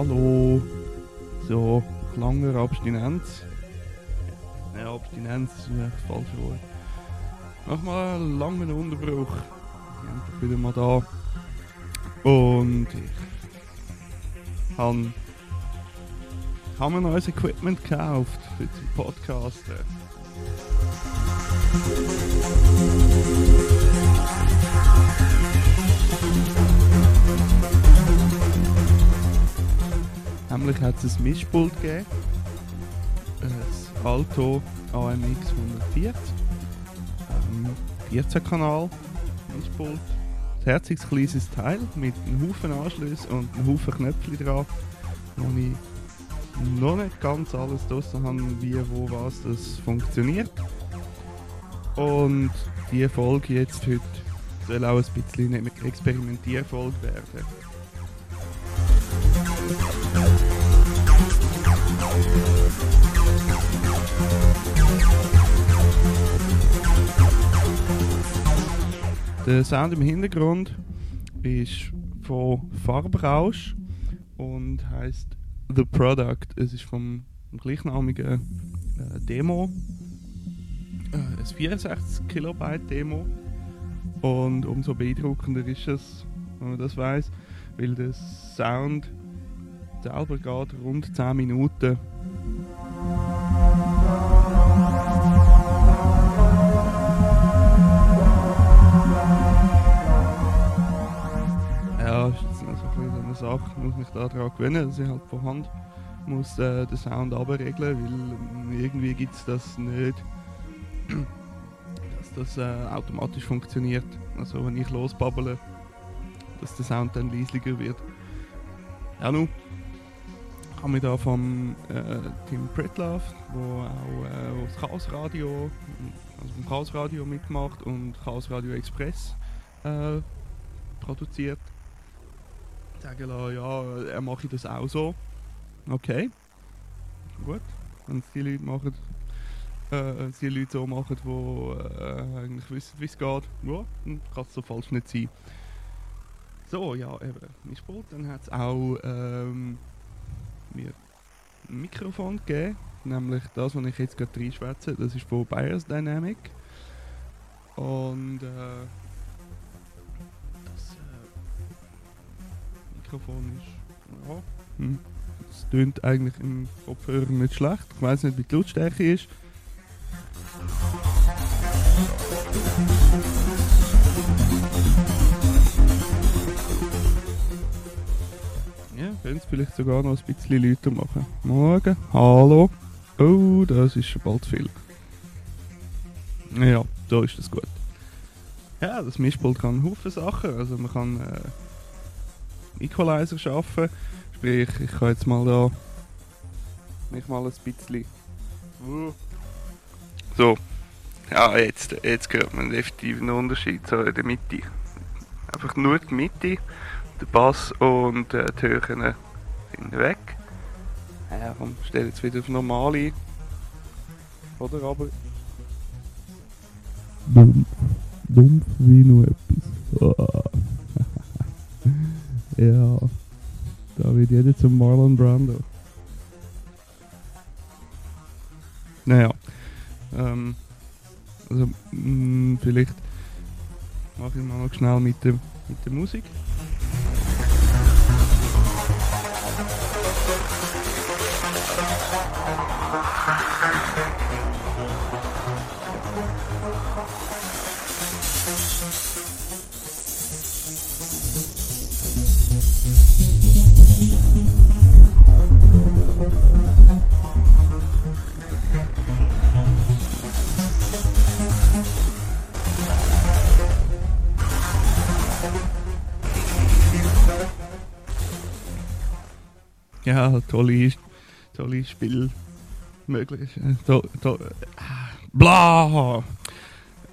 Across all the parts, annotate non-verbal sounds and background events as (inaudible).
Hallo. So, langer Abstinenz. Nein, Abstinenz ist echt falsch Wort. Nochmal einen langen Unterbruch. Endlich wieder mal da. Und ich habe hab mir neues Equipment gekauft für den Podcast. Hat es ein Mischpult gegeben. Ein Alto AMX 140. Ähm, 14 Kanal Mischpult. Ein herziges kleines Teil mit einem Haufen Anschlüssen und einem Haufen Knöpfchen dran, wo ich noch nicht ganz alles draussen habe, wie, wo, was das funktioniert. Und die Folge jetzt heute soll auch ein bisschen eine Experimentierfolge werden. Der Sound im Hintergrund ist von Farbrausch und heißt The Product. Es ist vom gleichnamigen äh, Demo. Äh, ein 64 Kilobyte Demo. Und umso beeindruckender ist es, wenn man das weiß, weil der Sound selber geht rund 10 Minuten. Sache, ich muss mich daran gewöhnen, dass ich halt von Hand muss äh, den Sound abregeln, weil irgendwie gibt es das nicht, dass das äh, automatisch funktioniert. Also wenn ich losbabbele, dass der Sound dann leislicher wird. Ja, nun ich habe mich da vom äh, Tim Pritlove, wo auch äh, das Chaos Radio, also vom Chaos Radio mitmacht und Chaos Radio Express äh, produziert. Sagen lassen, ja, er mache das auch so. Okay, gut. Wenn es die Leute machen, äh, die Leute so machen, die äh, eigentlich wissen, wie es geht, ja, dann kann es so falsch nicht sein. So, ja, eben, mein Sport. Dann hat es auch ähm, mir ein Mikrofon gegeben, nämlich das, was ich jetzt gerade reinschwätze, das ist von Bios Dynamic. Und äh, Mikrofon ist, ja, hm, es tönt eigentlich im Kopfhörer nicht schlecht. Ich weiß nicht, wie die Lautstärke ist. Ja, können es vielleicht sogar noch ein bisschen lauter machen. Morgen, hallo. Oh, das ist schon bald viel. Ja, da ist das gut. Ja, das Mischpult kann Haufen Sachen. Also man kann äh, Equalizer schaffen. Sprich, ich kann jetzt mal da mich mal ein bisschen. So. Ja, jetzt, jetzt hört man definitiv einen Unterschied so in der Mitte. Einfach nur die Mitte, der Bass und äh, die Höhen sind weg. Ja, komm, stell jetzt wieder auf normal ein. Oder aber. Dumpf. Dumpf wie nur etwas. Ah. Ja. Da wird jeder zum Marlon Brando. Naja. Ähm, also, mh, vielleicht mache ich mal noch schnell mit der, mit der Musik. Ja, tolle, tolle Spielmöglichkeiten. To, to, bla!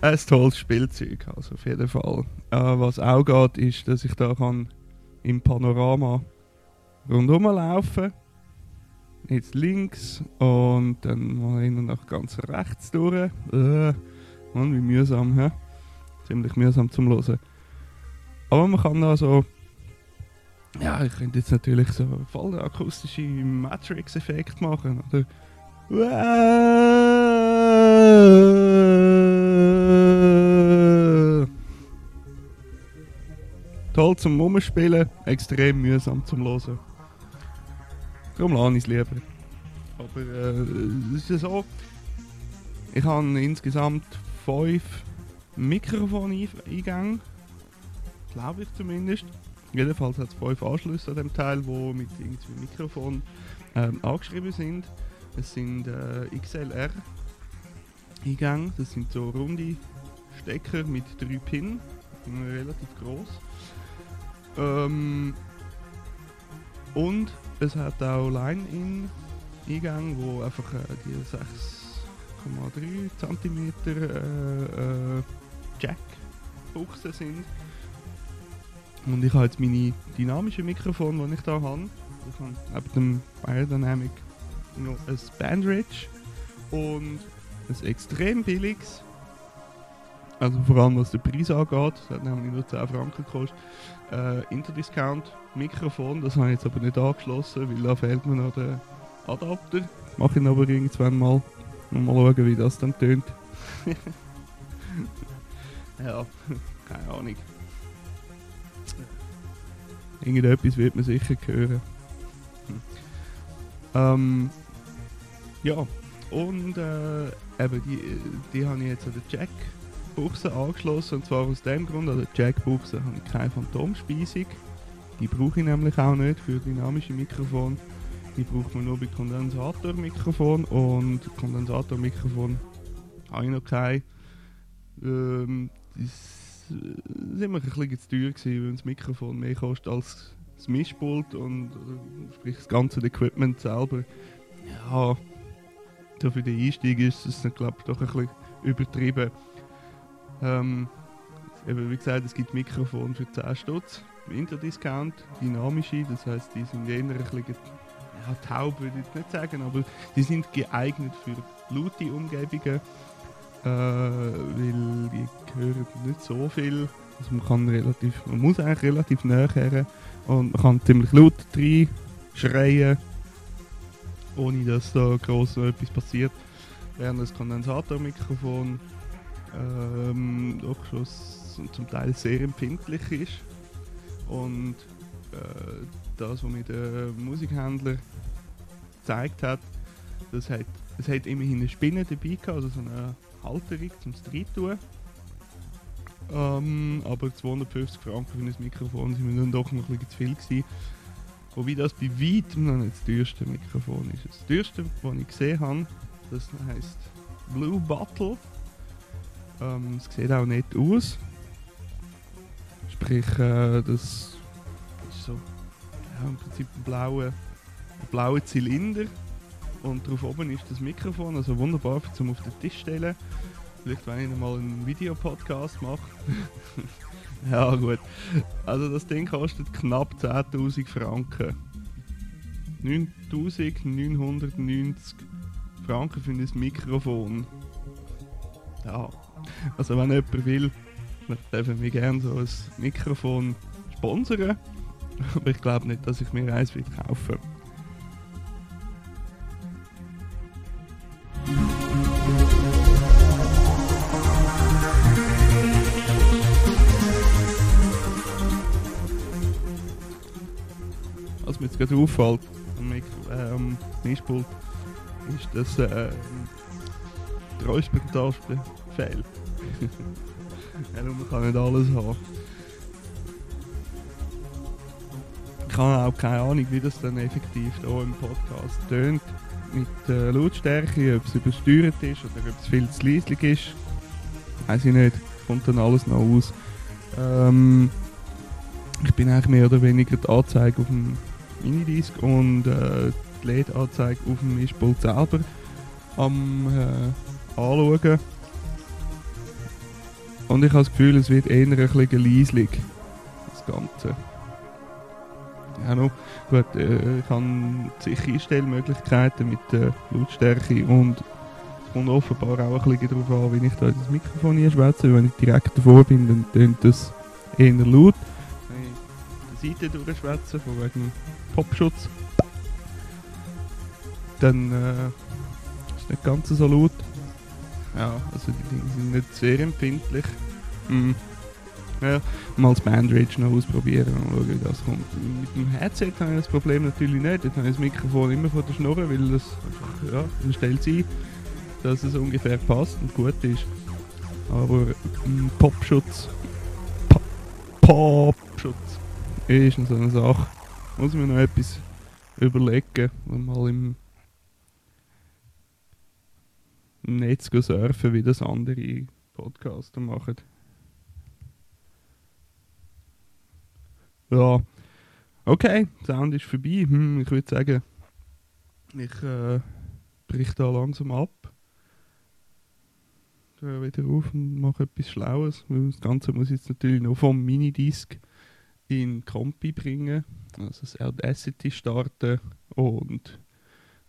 Ein tolles Spielzeug, also auf jeden Fall. Äh, was auch geht, ist, dass ich da kann im Panorama rundherum laufen Jetzt links und dann mal hin und nach ganz rechts durch. Äh, Mann, wie mühsam, hä? Ziemlich mühsam zum Hören. Aber man kann da so Ja, ich könnte jetzt natürlich so voll akustische Matrix-Effekt machen, oder? Toll zum Rumspielen, extrem mühsam zum Hören. Darum lerne ich es lieber. Aber äh, es ist ja so, ich habe insgesamt fünf Mikrofoneingänge, glaube ich zumindest. Jedenfalls hat es fünf Anschlüsse an dem Teil, die mit irgendwie Mikrofon ähm, angeschrieben sind. Es sind äh, XLR Eingänge, das sind so runde Stecker mit drei Pin, relativ groß. Ähm, und es hat auch Line-In Eingänge, wo einfach äh, die 6,3 cm äh, äh, Jack-Buchsen sind. Und ich habe jetzt meine dynamischen Mikrofon, die ich da habe. Ich habe neben dem Biodynamic noch ein Bandridge und ein extrem billiges. Also vor allem was den Preis angeht, das hat nämlich nur 10 Franken gekostet. Äh, Interdiscount Mikrofon, das habe ich jetzt aber nicht angeschlossen, weil da fehlt mir noch der Adapter. Mache ich aber irgendwann mal. Und mal schauen, wie das dann tönt. (laughs) ja, (laughs) keine Ahnung. Irgendetwas wird man sicher hören. Hm. Ähm, ja, und äh, eben die, die habe ich jetzt an der Jack-Buchse angeschlossen. Und zwar aus dem Grund, an der Jack-Buchse habe ich keine Phantomspeisung. Die brauche ich nämlich auch nicht für dynamische Mikrofon. Die braucht man nur bei Kondensatormikrofon und Kondensatormikrofon habe ich noch kein. Ähm, das war mir ein bisschen zu teuer, gewesen, weil das Mikrofon mehr kostet als das Mischpult und äh, sprich das ganze Equipment selber. Ja, so für den Einstieg ist es glaube ich doch ein bisschen übertrieben. Ähm, eben, wie gesagt, es gibt Mikrofone für 10 Stutz, Interdiscount, dynamische, das heißt, die sind eher ein bisschen ja, taub würde ich nicht sagen, aber sie sind geeignet für laute Umgebungen, äh, weil die hören nicht so viel. Also man kann relativ, man muss eigentlich relativ näher her und man kann ziemlich laut rein schreien, ohne dass da groß noch etwas passiert. Während das Kondensatormikrofon ähm, doch schon zum Teil sehr empfindlich ist und äh, das, was mir der Musikhändler gezeigt hat, das hat, es hat immerhin eine Spinne dabei gehabt, also so eine Halterung zum Reintun. Ähm, aber 250 Franken für ein Mikrofon sind mir dann doch noch ein bisschen zu viel gewesen. Wobei das bei weitem noch nicht das teuerste Mikrofon ist. Das teuerste, das ich gesehen habe, das heisst Blue Bottle. Ähm, es sieht auch nicht aus. Sprich, äh, das ist so ja, im Prinzip ein blauer, ein blauer Zylinder und drauf oben ist das Mikrofon, also wunderbar zum auf den Tisch stellen. Vielleicht wenn ich mal einen Videopodcast mache. (laughs) ja gut. Also das Ding kostet knapp 10.000 Franken. 9.990 Franken für ein Mikrofon. Ja, also wenn jemand will, dann dürfen wir gerne so ein Mikrofon sponsern. (laughs) Aber ich glaube nicht, dass ich mir eins will kaufen Gerade auffällt am, Mikro, äh, Mischpult, ist, dass äh, die Räuspertaste fehlt. (laughs) ja, man kann nicht alles haben. Ich habe auch keine Ahnung, wie das dann effektiv hier im Podcast tönt. Mit der Lautstärke, ob es übersteuert ist oder ob es viel zu leislich ist. Weiß ich nicht. Kommt dann alles noch aus. Ähm, ich bin eigentlich mehr oder weniger die Anzeige auf dem Minidisc und äh, die LED-Anzeige auf dem Mischpult selber am äh, anschauen. Und ich habe das Gefühl, es wird eher ein bisschen leislich, das Ganze. Ja, no. Gut, äh, ich habe sicher Einstellmöglichkeiten mit der Lautstärke und es kommt offenbar auch ein bisschen darauf an, wie ich da das Mikrofon hier schwätze. Wenn ich direkt davor bin, dann tönt das eher laut. Seite durchschwätzen, von wegen Popschutz. Dann äh, ist nicht ganz so laut. Ja, also die Dinge sind nicht sehr empfindlich. Mhm. Ja, mal das Bandage noch ausprobieren und schauen, wie das kommt. Mit dem Headset habe ich das Problem natürlich nicht. Dort habe ich das Mikrofon immer vor der Schnur, weil das einfach, ja, dann stellt sich dass es ungefähr passt und gut ist. Aber ähm, Popschutz, Pop, Popschutz ist so eine Sache. Muss ich mir noch etwas überlegen, wenn mal im Netz surfen, wie das andere Podcaster machen. Ja. Okay, Sound ist vorbei. Hm, ich würde sagen, ich äh, brich da langsam ab. Höre wieder auf und mache etwas Schlaues. Das Ganze muss ich jetzt natürlich noch vom Minidisc in Compi bringen. Also das Audacity starten und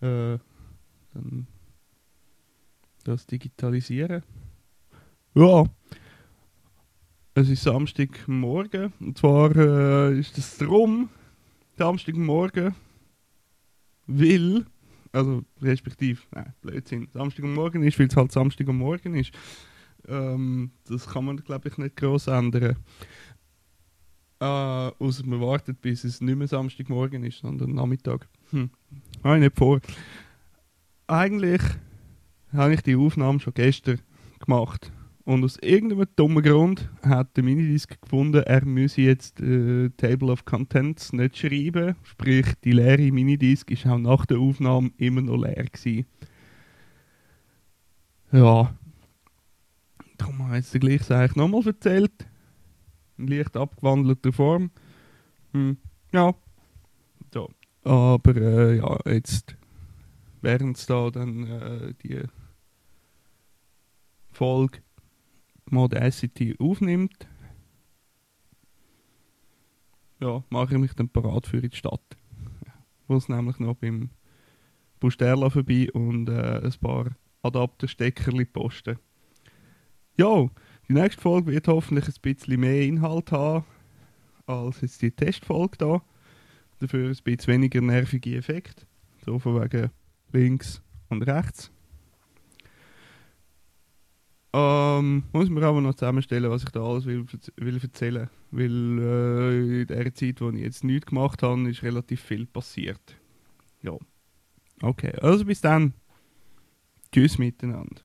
äh, dann das digitalisieren. Ja, es ist Samstagmorgen. Und zwar äh, ist das drum Samstagmorgen, weil, also respektive, nein, Blödsinn, Samstagmorgen ist, weil es halt Samstagmorgen ist. Ähm, das kann man, glaube ich, nicht groß ändern. Äh, außer man wartet, bis es nicht mehr Samstagmorgen ist, sondern Nachmittag. Hm. Habe ich nicht vor. Eigentlich habe ich die Aufnahme schon gestern gemacht. Und aus irgendeinem dummen Grund hat der Minidisc gefunden, er müsse jetzt äh, Table of Contents nicht schreiben. Sprich, die leere Minidisc ist auch nach der Aufnahme immer noch leer gewesen. Ja. Darum habe ich jetzt gleich eigentlich nochmal erzählt. In leicht abgewandelter Form. Hm. Ja. So. Aber äh, ja, jetzt während es da dann äh, die Folge Audacity aufnimmt, ja, mache ich mich dann parat für die Stadt. Wo es nämlich noch beim Busterla vorbei und äh, ein paar Adaptersteckerli posten. Ja, die nächste Folge wird hoffentlich ein bisschen mehr Inhalt haben als jetzt die Testfolge da. Dafür ein bisschen weniger nervige Effekte. So von wegen links und rechts. Ähm, muss mir aber noch zusammenstellen, was ich da alles will, will erzählen Weil äh, in der Zeit, wo ich jetzt nichts gemacht habe, ist relativ viel passiert. Ja. Okay, also bis dann. Tschüss miteinander.